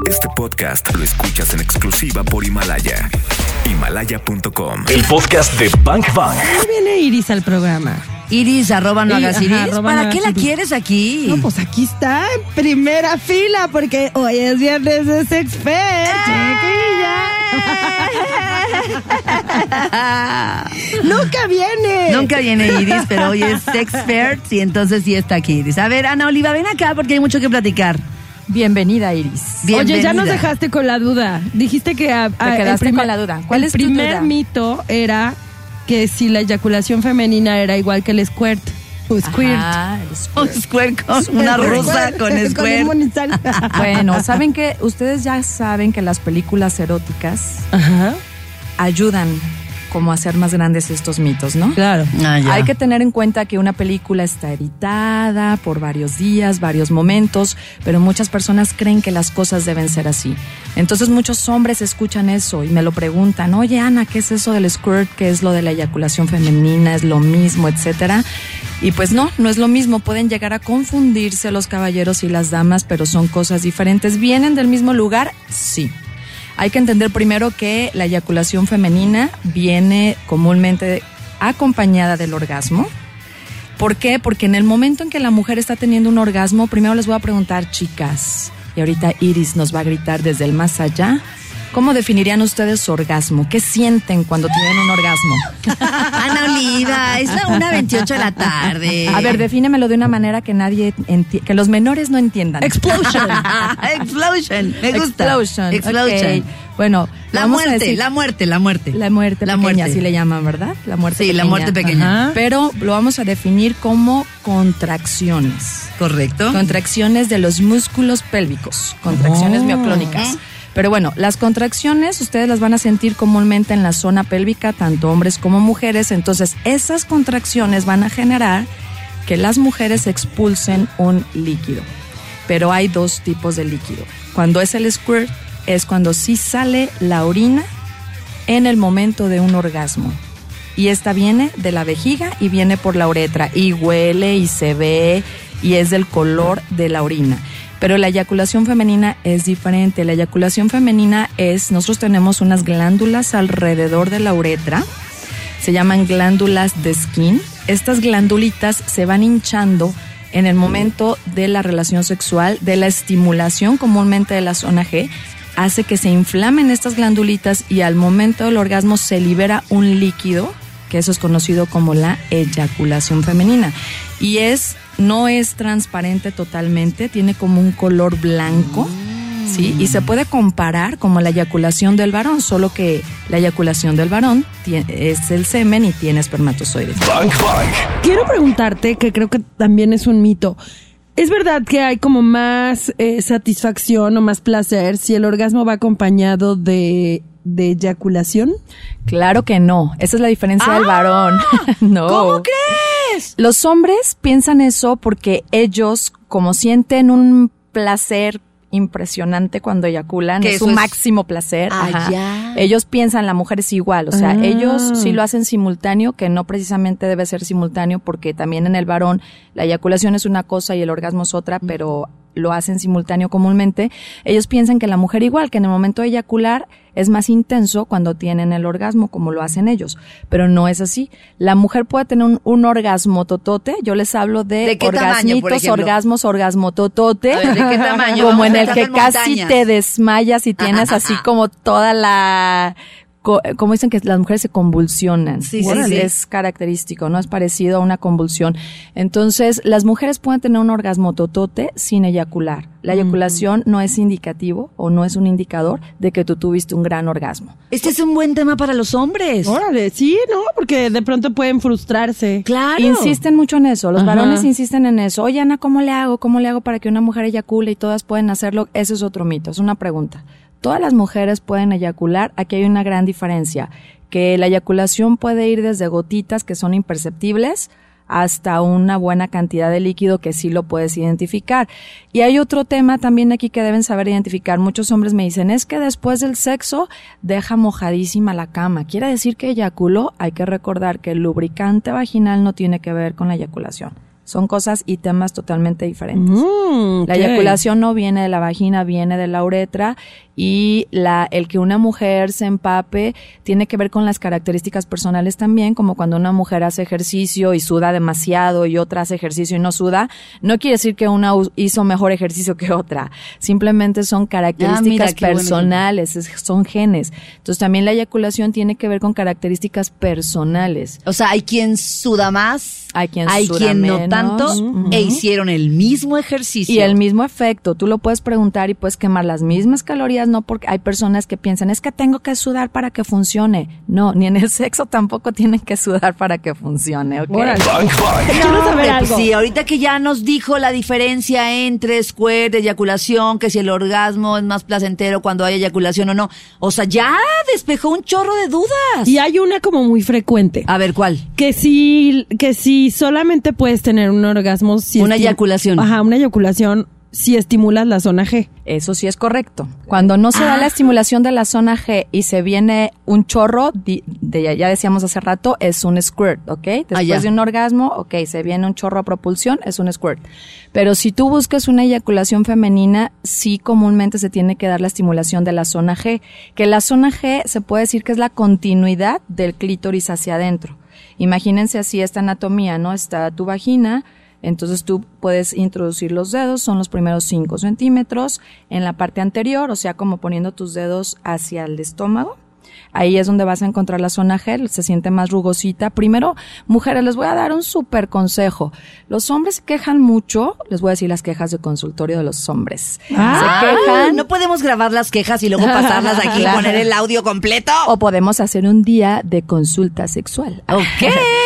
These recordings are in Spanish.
Este podcast lo escuchas en exclusiva por Himalaya. Himalaya.com. El podcast de Bank Bank. ¿Cómo viene Iris al programa? Iris, arroba no hagas ajá, Iris. arroba ¿Para no qué la quieres aquí? No, pues aquí está, en primera fila, porque hoy es viernes de Sexpert, chiquilla. Nunca viene. Nunca viene Iris, pero hoy es Sexpert y entonces sí está aquí Iris. A ver, Ana Oliva, ven acá porque hay mucho que platicar. Bienvenida, Iris. Bienvenida. Oye, ya nos dejaste con la duda. Dijiste que a- a- quedaste el con la duda. ¿Cuál el es tu primer duda? mito era que si la eyaculación femenina era igual que el squirt. O squirt. Ajá, el Un squirt. con una rosa con monizal. Bueno, saben que ustedes ya saben que las películas eróticas Ajá. ayudan como hacer más grandes estos mitos, ¿no? Claro. Ah. Hay que tener en cuenta que una película está editada por varios días, varios momentos, pero muchas personas creen que las cosas deben ser así. Entonces muchos hombres escuchan eso y me lo preguntan, oye Ana, ¿qué es eso del squirt? ¿Qué es lo de la eyaculación femenina? ¿Es lo mismo? Etcétera. Y pues no, no es lo mismo. Pueden llegar a confundirse los caballeros y las damas, pero son cosas diferentes. ¿Vienen del mismo lugar? Sí. Hay que entender primero que la eyaculación femenina viene comúnmente acompañada del orgasmo. ¿Por qué? Porque en el momento en que la mujer está teniendo un orgasmo, primero les voy a preguntar, chicas, y ahorita Iris nos va a gritar desde el más allá, ¿cómo definirían ustedes su orgasmo? ¿Qué sienten cuando tienen un orgasmo? Ana Oliva, es la 1.28 de la tarde. A ver, defínemelo de una manera que nadie que los menores no entiendan. Explosion. Explosion. Me gusta. Explosion. Explosion. Bueno, La muerte, decir- la muerte, la muerte. La muerte La pequeña, muerte. así le llaman, ¿verdad? La muerte Sí, la muerte pequeña. Ajá. Pero lo vamos a definir como contracciones. Correcto. Contracciones de los músculos pélvicos, contracciones Oh. mioclónicas. Pero bueno, las contracciones ustedes las van a sentir comúnmente en la zona pélvica, tanto hombres como mujeres. Entonces, esas contracciones van a generar que las mujeres expulsen un líquido. Pero hay dos tipos de líquido. Cuando es el squirt, es cuando sí sale la orina en el momento de un orgasmo. Y esta viene de la vejiga y viene por la uretra y huele y se ve y es del color de la orina. Pero la eyaculación femenina es diferente. La eyaculación femenina es, nosotros tenemos unas glándulas alrededor de la uretra, se llaman glándulas de skin. Estas glandulitas se van hinchando en el momento de la relación sexual, de la estimulación comúnmente de la zona G, hace que se inflamen estas glandulitas y al momento del orgasmo se libera un líquido, que eso es conocido como la eyaculación femenina. Y es, no es transparente totalmente, tiene como un color blanco. ¿sí? Y se puede comparar como la eyaculación del varón, solo que la eyaculación del varón es el semen y tiene espermatozoides. Bank Bank. Quiero preguntarte, que creo que también es un mito. ¿Es verdad que hay como más eh, satisfacción o más placer si el orgasmo va acompañado de, de eyaculación? Claro que no, esa es la diferencia del varón. no. ¿Cómo crees? Los hombres piensan eso porque ellos, como sienten un placer impresionante cuando eyaculan, es su es- máximo placer. Ah, ajá. Ellos piensan la mujer es igual, o sea, Ah. ellos sí lo hacen simultáneo, que no precisamente debe ser simultáneo porque también en el varón la eyaculación es una cosa y el orgasmo es otra, pero lo hacen simultáneo comúnmente. Ellos piensan que la mujer igual, que en el momento de eyacular es más intenso cuando tienen el orgasmo, como lo hacen ellos, pero no es así. La mujer puede tener un, un orgasmo totote, yo les hablo de, ¿De qué tamaño, por orgasmitos, orgasmos, orgasmo totote, ver, ¿de qué tamaño? como Vamos en el que en casi te desmayas y tienes así como toda la co- como dicen que las mujeres se convulsionan. Sí, sí. Es característico, ¿no? Es parecido a una convulsión. Entonces, las mujeres pueden tener un orgasmo totote sin eyacular. La eyaculación no es indicativo o no es un indicador de que tú tuviste un gran orgasmo. Este es un buen tema para los hombres. Órale, sí, ¿no? Porque de pronto pueden frustrarse. Claro. Insisten mucho en eso, los Ajá. varones insisten en eso. Oye, Ana, ¿cómo le hago? ¿Cómo le hago para que una mujer eyacule y todas pueden hacerlo? Ese es otro mito, es una pregunta. Todas las mujeres pueden eyacular, aquí hay una gran diferencia, que la eyaculación puede ir desde gotitas que son imperceptibles hasta una buena cantidad de líquido que sí lo puedes identificar. Y hay otro tema también aquí que deben saber identificar. Muchos hombres me dicen, es que después del sexo deja mojadísima la cama. Quiere decir que eyaculó. Hay que recordar que el lubricante vaginal no tiene que ver con la eyaculación. Son cosas y temas totalmente diferentes. Mm, La eyaculación no viene de la vagina, viene de la uretra y la, el que una mujer se empape tiene que ver con las características personales también, como cuando una mujer hace ejercicio y suda demasiado y otra hace ejercicio y no suda, no quiere decir que una hizo mejor ejercicio que otra, simplemente son características qué buen personales, es- son genes. Entonces también la eyaculación tiene que ver con características personales. O sea, hay quien suda más, Hay quien hay suda quien no menos. tanto, Ujú. e hicieron el mismo ejercicio. Y el mismo efecto, tú lo puedes preguntar y puedes quemar las mismas calorías, no porque hay personas que piensan, es que tengo que sudar para que funcione. No, ni en el sexo tampoco tienen que sudar para que funcione, ¿ok? Saber algo. sí, ahorita que ya nos dijo la diferencia entre squirt, eyaculación, que si el orgasmo es más placentero cuando hay eyaculación o no. O sea, ya despejó un chorro de dudas. Y hay una como muy frecuente. A ver, ¿cuál? Que si, que si solamente puedes tener un orgasmo si Una eyaculación. Ajá, una eyaculación si estimulas la zona G. Eso sí es correcto. Cuando no se da Ah. la estimulación de la zona G y se viene un chorro, de, ya- decíamos hace rato, es un squirt, ¿ok? Después Ah, de un orgasmo, ok, se viene un chorro a propulsión, es un squirt. Pero si tú buscas una eyaculación femenina, sí comúnmente se tiene que dar la estimulación de la zona G, que la zona G se puede decir que es la continuidad del clítoris hacia adentro. Imagínense así esta anatomía, ¿no? Está tu vagina, entonces tú puedes introducir los dedos, son los primeros 5 centímetros en la parte anterior, o sea, como poniendo tus dedos hacia el estómago. Ahí es donde vas a encontrar la zona G, se siente más rugosita. Primero, mujeres, les voy a dar un súper consejo. Los hombres se quejan mucho, les voy a decir las quejas de consultorio de los hombres. Ah, se quejan. No podemos grabar las quejas y luego pasarlas aquí y poner el audio completo. O podemos hacer un día de consulta sexual. Ok.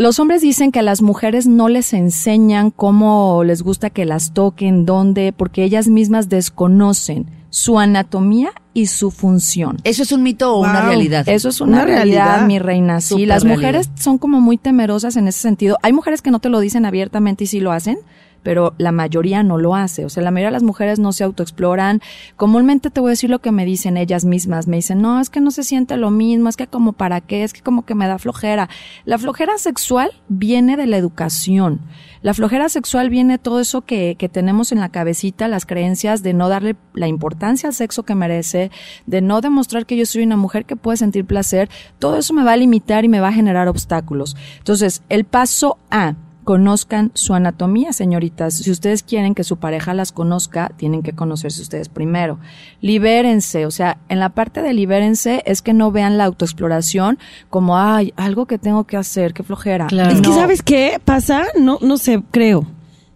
Los hombres dicen que a las mujeres no les enseñan cómo les gusta que las toquen, dónde, porque ellas mismas desconocen su anatomía y su función. ¿Eso es un mito o una realidad? Eso es una, Una realidad, realidad. mi reina. Sí, las realidad. mujeres son como muy temerosas en ese sentido. Hay mujeres que no te lo dicen abiertamente y sí lo hacen, pero la mayoría no lo hace. O sea, la mayoría de las mujeres no se autoexploran. Comúnmente te voy a decir lo que me dicen ellas mismas. Me dicen, no, es que no se siente lo mismo, es que como para qué, es que como que me da flojera. La flojera sexual viene de la educación. La flojera sexual viene todo eso que, que tenemos en la cabecita, las creencias de no darle la importancia al sexo que merece, de no demostrar que yo soy una mujer que puede sentir placer. Todo eso me va a limitar y me va a generar obstáculos. Entonces, el paso A, conozcan su anatomía, señoritas. Si ustedes quieren que su pareja las conozca, tienen que conocerse ustedes primero. Libérense, o sea, en la parte de libérense es que no vean la autoexploración como, ay, algo que tengo que hacer, qué flojera. Claro. Es que, No, ¿sabes qué pasa? No, no sé, creo.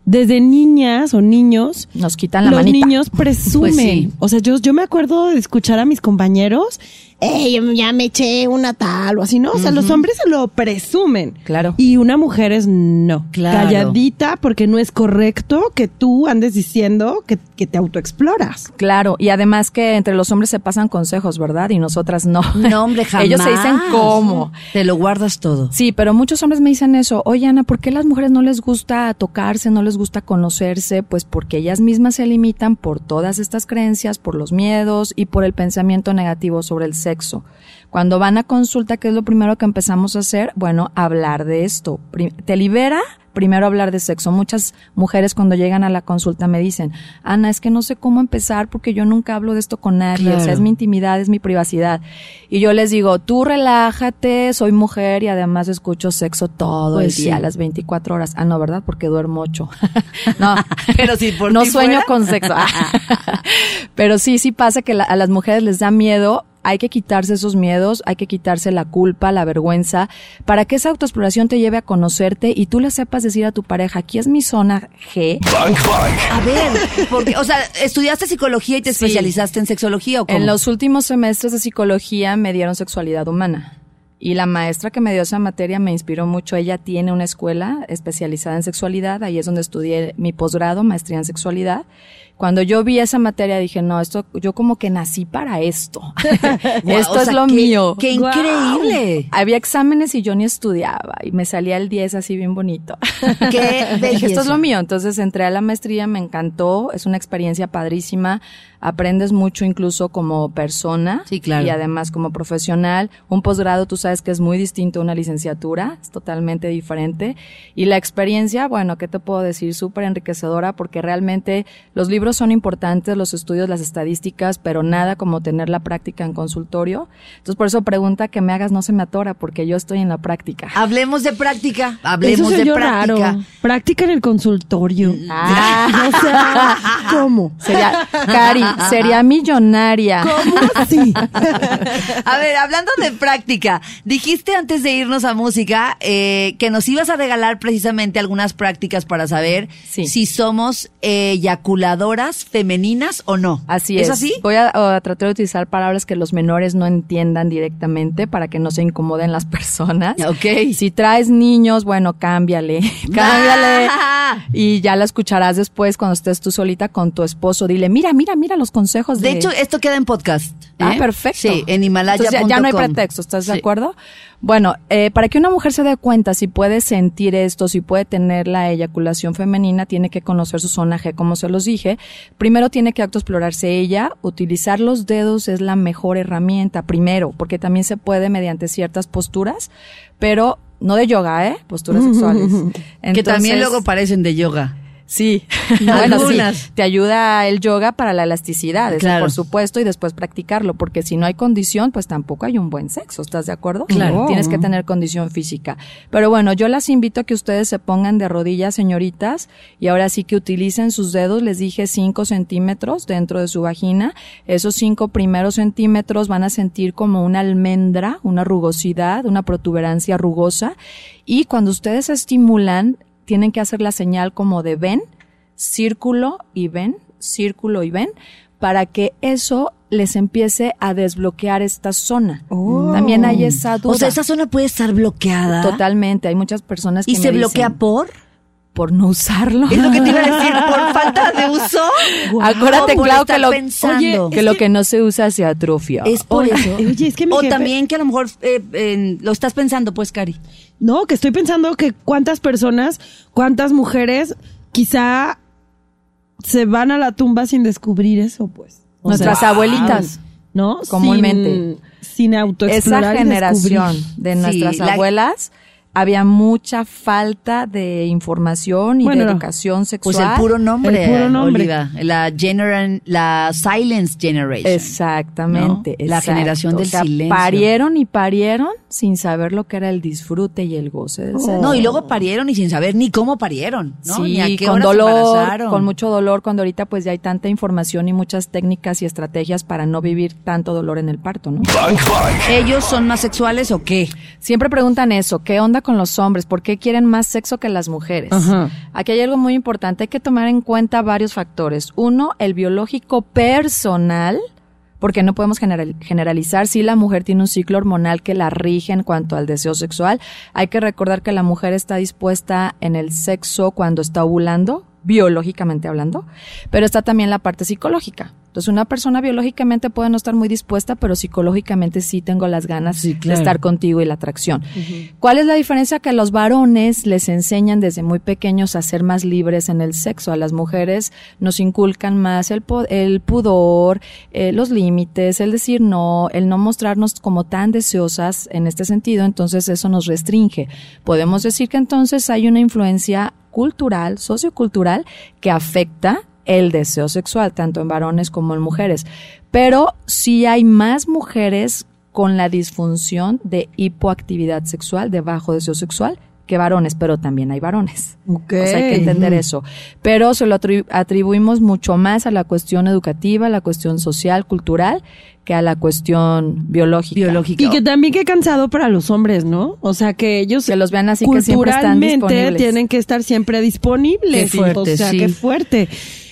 Desde niñas o niños, Nos quitan la los manita. niños presumen. Pues sí. O sea, yo, yo me acuerdo de escuchar a mis compañeros, ¡Ey, ya me eché una tal o así, ¿no? O sea, los hombres se lo presumen. Claro. Y una mujer es no. Claro. Calladita porque no es correcto que tú andes diciendo que, que te autoexploras. Claro, y además que entre los hombres se pasan consejos, ¿verdad? Y nosotras no. No, hombre, jamás. Ellos se dicen cómo. Te lo guardas todo. Sí, pero muchos hombres me dicen eso. Oye, Ana, ¿por qué las mujeres no les gusta tocarse, no les gusta conocerse? Pues porque ellas mismas se limitan por todas estas creencias, por los miedos y por el pensamiento negativo sobre el sexo. Cuando van a consulta, ¿qué es lo primero que empezamos a hacer? Bueno, hablar de esto. Te libera primero hablar de sexo. Muchas mujeres cuando llegan a la consulta me dicen, Ana, es que no sé cómo empezar porque yo nunca hablo de esto con nadie. O sea, es mi intimidad, es mi privacidad. Y yo les digo, tú relájate, soy mujer y además escucho sexo todo Pues el día, sí. las 24 horas. Ah, no, ¿verdad? Porque duermo ocho. no, Pero si por no sueño fuera. con sexo. Pero sí, sí pasa que la- a las mujeres les da miedo. Hay que quitarse esos miedos, hay que quitarse la culpa, la vergüenza, para que esa autoexploración te lleve a conocerte y tú le sepas decir a tu pareja, aquí es mi zona G, Bang Bang. A ver, porque, o sea, ¿estudiaste psicología y te Sí. especializaste en sexología o cómo? En los últimos semestres de psicología me dieron sexualidad humana. Y la maestra que me dio esa materia me inspiró mucho. Ella tiene una escuela especializada en sexualidad. Ahí es donde estudié mi posgrado, maestría en sexualidad. Cuando yo vi esa materia dije, no, esto, yo como que nací para esto. Esto o es sea, lo qué- mío. ¡Qué Guau. increíble! Había exámenes y yo ni estudiaba y me salía el 10 así bien bonito. ¡Qué Dije, esto es belleza! lo mío. Entonces entré a la maestría, me encantó, es una experiencia padrísima, aprendes mucho incluso como persona Sí, claro. y además como profesional. Un posgrado, tú sabes que es muy distinto a una licenciatura, es totalmente diferente. Y la experiencia, bueno, ¿qué te puedo decir? Súper enriquecedora porque realmente los libros son importantes, los estudios, las estadísticas, pero nada como tener la práctica en consultorio. Entonces por eso pregunta que me hagas no se me atora porque yo estoy en la práctica. Hablemos de práctica. Hablemos de práctica. raro. Práctica en el consultorio. Ah. O sea, ¿cómo? Sería, Cari, sería millonaria. ¿Cómo así? A ver, hablando de práctica, dijiste antes de irnos a música eh, que nos ibas a regalar precisamente algunas prácticas para saber Sí. si somos femeninas o no. Así es. ¿Es así? Voy a, a tratar de utilizar palabras que los menores no entiendan directamente para que no se incomoden las personas. Ok. Si traes niños, bueno, cámbiale, cámbiale. Ah. Y ya la escucharás después cuando estés tú solita con tu esposo. Dile, mira, mira, mira los consejos de... De hecho, esto queda en podcast. Ah, ¿eh? perfecto. Sí, en Himalaya. Ya, ya no hay pretexto, ¿estás de acuerdo? Bueno, eh, para que una mujer se dé cuenta si puede sentir esto, si puede tener la eyaculación femenina, tiene que conocer su zona G, como se los dije. Primero tiene que autoexplorarse ella. Utilizar los dedos es la mejor herramienta, primero, porque también se puede mediante ciertas posturas, pero no de yoga, ¿eh? Posturas sexuales. que también luego parecen de yoga. Sí, bueno, sí, Algunas. te ayuda el yoga para la elasticidad, Claro. por supuesto, y después practicarlo, porque si no hay condición, pues tampoco hay un buen sexo, ¿estás de acuerdo? Claro. Tienes que tener condición física. Pero bueno, yo las invito a que ustedes se pongan de rodillas, señoritas, y ahora sí que utilicen sus dedos, les dije 5 centímetros dentro de su vagina. Esos cinco primeros centímetros van a sentir como una almendra, una rugosidad, una protuberancia rugosa, y cuando ustedes estimulan, tienen que hacer la señal como de ven, círculo y ven, círculo y ven, para que eso les empiece a desbloquear esta zona. Oh. También hay esa duda. O sea, esa zona puede estar bloqueada. Totalmente, hay muchas personas que ¿Y me se dicen, bloquea por? Por no usarlo. Es lo que te iba a decir, por falta de uso. Acuérdate, O por Clau, estar que lo, pensando. Oye, que lo que no se usa se atrofia. Es por Oye, eso. oye, es que o jefe- también que a lo mejor eh, lo estás pensando, pues, Cari. No, que estoy pensando que cuántas personas, cuántas mujeres quizá se van a la tumba sin descubrir eso, pues. O Nuestras sea, abuelitas. ¿No? Comúnmente. Sin, sin autoexplorar Esa generación de Sí, nuestras la- abuelas había mucha falta de información y Bueno, de educación sexual. Pues el puro nombre, El puro nombre. Oliva. La, generan, la Silence Generation. Exactamente. ¿no? La generación del O sea, silencio. Parieron y parieron sin saber lo que era el disfrute y el goce del sexo. No, y luego parieron y sin saber ni cómo parieron, ¿no? Sí, ni a qué con se dolor, con mucho dolor, cuando ahorita pues ya hay tanta información y muchas técnicas y estrategias para no vivir tanto dolor en el parto, ¿no? Bang Bang. ¿Ellos son más sexuales o qué? Siempre preguntan eso, ¿qué onda con los hombres? ¿Por qué quieren más sexo que las mujeres? Ajá. Aquí hay algo muy importante, hay que tomar en cuenta varios factores. Uno, el biológico personal, porque no podemos general- generalizar si la mujer tiene un ciclo hormonal que la rige en cuanto al deseo sexual. Hay que recordar que la mujer está dispuesta en el sexo cuando está ovulando, biológicamente hablando, pero está también la parte psicológica. Entonces, una persona biológicamente puede no estar muy dispuesta, pero psicológicamente sí tengo las ganas Sí, claro. de estar contigo y la atracción. ¿Cuál es la diferencia? Que los varones les enseñan desde muy pequeños a ser más libres en el sexo. A las mujeres nos inculcan más el pudor, eh, los límites, el decir no, el no mostrarnos como tan deseosas en este sentido. Entonces eso nos restringe. Podemos decir que entonces hay una influencia cultural, sociocultural, que afecta el deseo sexual, tanto en varones como en mujeres. Pero sí hay más mujeres con la disfunción de hipoactividad sexual, de bajo deseo sexual, que varones, pero también hay varones. Ok. O sea, hay que entender eso. Pero se lo atribu- atribuimos mucho más a la cuestión educativa, a la cuestión social, cultural, que a la cuestión biológica. Biológica. Y que también que cansado para los hombres, ¿no? O sea, que ellos Que los vean así que siempre están disponibles. tienen que estar siempre disponibles. Qué fuerte, o sea, sí. qué fuerte.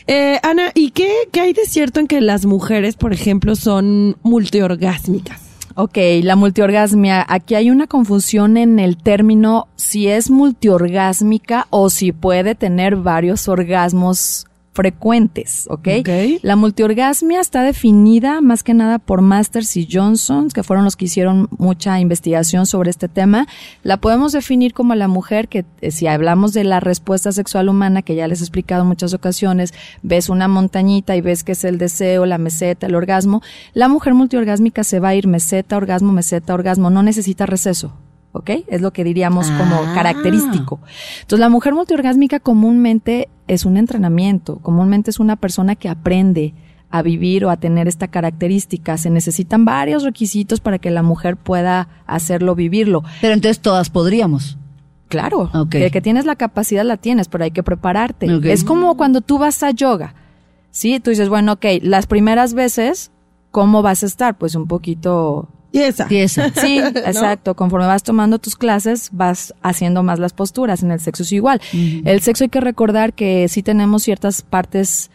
Eh, Ana, ¿y qué, qué hay de cierto en que las mujeres, por ejemplo, son multiorgásmicas? Ok, la multiorgasmia. Aquí hay una confusión en el término si es multiorgásmica o si puede tener varios orgasmos frecuentes, ¿ok? Ok. La multiorgasmia está definida más que nada por Masters y Johnson, que fueron los que hicieron mucha investigación sobre este tema. La podemos definir como la mujer que, eh, si hablamos de la respuesta sexual humana, que ya les he explicado en muchas ocasiones, ves una montañita y ves que es el deseo, la meseta, el orgasmo, la mujer multiorgásmica se va a ir meseta, orgasmo, meseta, orgasmo, no necesita receso. ¿Ok? Es lo que diríamos como Ah. característico. Entonces, la mujer multiorgásmica comúnmente es un entrenamiento, comúnmente es una persona que aprende a vivir o a tener esta característica. Se necesitan varios requisitos para que la mujer pueda hacerlo, vivirlo. Pero entonces todas podríamos. Claro, Ok. que, que tienes la capacidad la tienes, pero hay que prepararte. Ok. Es como cuando tú vas a yoga. Sí, tú dices, bueno, ok, las primeras veces, ¿cómo vas a estar? Pues un poquito Y esa. Pieza. Sí, exacto. Conforme vas tomando tus clases, vas haciendo más las posturas. En el sexo es igual. El sexo hay que recordar que sí tenemos ciertas partes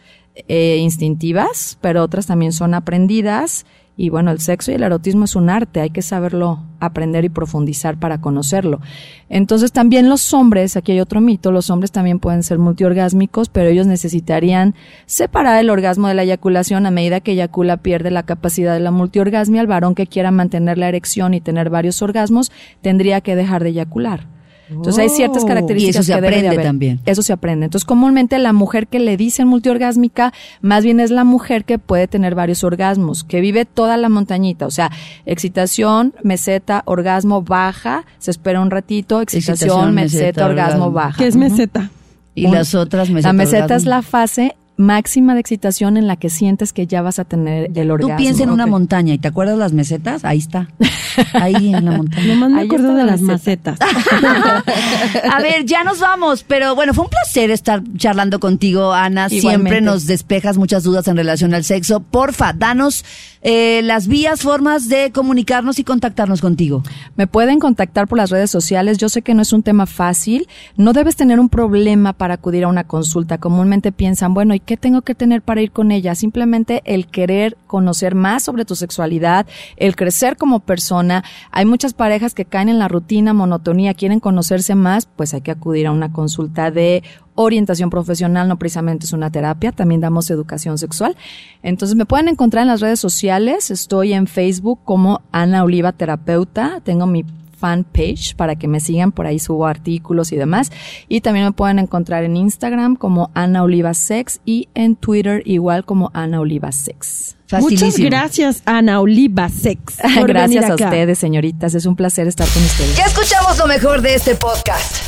eh, instintivas, pero otras también son aprendidas. Y bueno, el sexo y el erotismo es un arte, hay que saberlo aprender y profundizar para conocerlo. Entonces también los hombres, aquí hay otro mito, los hombres también pueden ser multiorgásmicos, pero ellos necesitarían separar el orgasmo de la eyaculación a medida que eyacula pierde la capacidad de la multiorgasmia. El varón que quiera mantener la erección y tener varios orgasmos tendría que dejar de eyacular. Entonces hay ciertas Oh. características Y eso se que debe de aprende haber. también. Eso se aprende. Entonces, comúnmente la mujer que le dicen multiorgásmica, más bien es la mujer que puede tener varios orgasmos, que vive toda la montañita. O sea, excitación, meseta, orgasmo, baja, se espera un ratito, excitación, Excitación, meseta, meseta, orgasmo, orgasmo. baja. ¿Qué es meseta? Y las otras mesetas. La meseta es la fase máxima de excitación en la que sientes que ya vas a tener el Tú orgasmo. piensas en una montaña y te acuerdas las mesetas, ahí está. Ahí en la montaña. Nomás me acuerdo de la las macetas. A ver, ya nos vamos, pero bueno, fue un placer estar charlando contigo, Ana. Siempre nos despejas muchas dudas en relación al sexo. Porfa, danos eh, las vías, formas de comunicarnos y contactarnos contigo. Me pueden contactar por las redes sociales. Yo sé que no es un tema fácil. No debes tener un problema para acudir a una consulta. Comúnmente piensan, bueno, ¿y qué tengo que tener para ir con ella? Simplemente el querer conocer más sobre tu sexualidad, el crecer como persona. Hay muchas parejas que caen en la rutina, monotonía, quieren conocerse más, pues hay que acudir a una consulta de orientación profesional, no precisamente es una terapia, también damos educación sexual. Entonces me pueden encontrar en las redes sociales, estoy en Facebook como Ana Oliva Terapeuta, tengo mi fanpage para que me sigan, por ahí subo artículos y demás. Y también me pueden encontrar en Instagram como Ana Oliva Sex y en Twitter igual como Ana Oliva Sex. Muchas gracias, Ana Oliva Sex. por venir Gracias a ustedes, señoritas. Es un placer estar con ustedes. Ya escuchamos lo mejor de este podcast.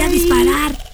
voy a disparar.